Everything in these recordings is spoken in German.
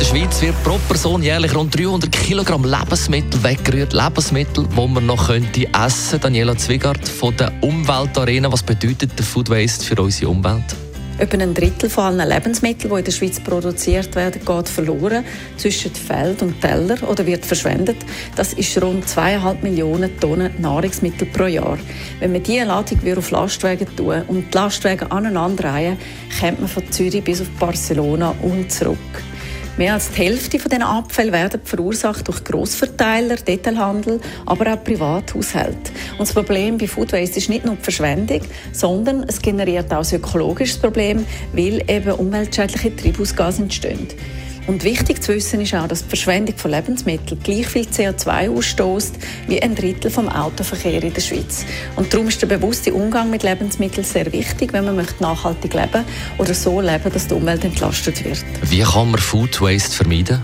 der Schweiz wird pro Person jährlich rund 300 Kilogramm Lebensmittel weggerührt. Lebensmittel, die man noch könnte essen. Daniela Zwigart von der Umweltarena. Was bedeutet der Food Waste für unsere Umwelt? Etwa ein Drittel von allen Lebensmitteln, die in der Schweiz produziert werden, geht verloren zwischen Feld und Teller oder wird verschwendet. Das ist rund zweieinhalb Millionen Tonnen Nahrungsmittel pro Jahr. Wenn wir diese Ladung auf Lastwagen tun und die Lastwagen aneinanderreihen, kommt man von Zürich bis auf Barcelona und zurück. Mehr als die Hälfte von diesen Abfällen werden verursacht durch Grossverteiler, Detailhandel, aber auch Privathaushalte. Und das Problem bei Food Waste ist nicht nur die Verschwendung, sondern es generiert auch ein ökologisches Problem, weil eben umweltschädliche Treibhausgase entstehen. Und wichtig zu wissen ist auch, dass die Verschwendung von Lebensmitteln gleich viel CO2 ausstößt wie ein Drittel vom Autoverkehr in der Schweiz. Und darum ist der bewusste Umgang mit Lebensmitteln sehr wichtig, wenn man möchte nachhaltig leben oder so leben, dass die Umwelt entlastet wird. Wie kann man Food Waste vermeiden?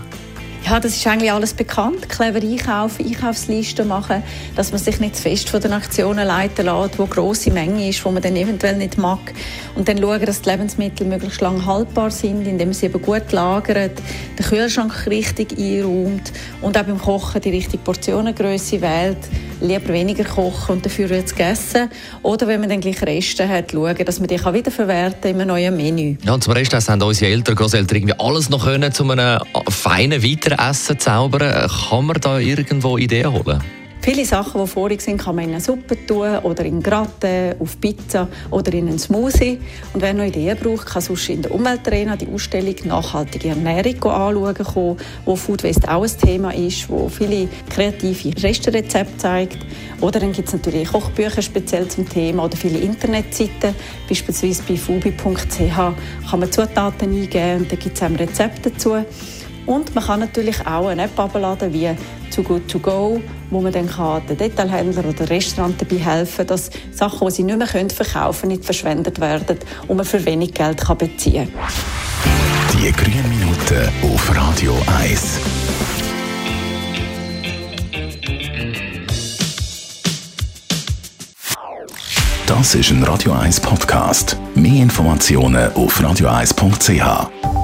Ja, das ist eigentlich alles bekannt. Clever einkaufen, Einkaufslisten machen, dass man sich nicht zu fest von den Aktionen leiten lässt, wo grosse Menge ist, wo man dann eventuell nicht mag. Und dann schauen, dass die Lebensmittel möglichst lang haltbar sind, indem man sie eben gut lagert, den Kühlschrank richtig einräumt und auch beim Kochen die richtige Portionengröße wählt lieber weniger kochen und dafür jetzt gegessen. Oder wenn man dann gleich Reste hat, schauen, dass man die kann wiederverwerten in einem neuen Menü. Ja, und zum Rest haben unsere Eltern, Großeltern irgendwie alles noch können, um einem feinen Weiteressen zu zaubern. Kann man da irgendwo Ideen holen? Viele Sachen, die vorig sind, kann man in eine Suppe tun oder in Gratte, auf Pizza oder in einen Smoothie. Und wer noch Ideen braucht, kann sonst in der Umweltarena die Ausstellung «Nachhaltige Ernährung» anschauen kommen, wo Food Waste auch ein Thema ist, wo viele kreative Resterezepte zeigt. Oder dann gibt es natürlich Kochbücher speziell zum Thema oder viele Internetseiten, beispielsweise bei fubi.ch kann man Zutaten eingeben und da gibt es auch Rezepte dazu. Und man kann natürlich auch eine App abladen wie Too Good To Go, wo man dann kann den Detailhändler oder Restaurant dabei helfen dass Sachen, die sie nicht mehr verkaufen können, nicht verschwendet werden und man für wenig Geld kann beziehen kann. Die grünen Minuten auf Radio 1. Das ist ein Radio 1 Podcast. Mehr Informationen auf radio1.ch.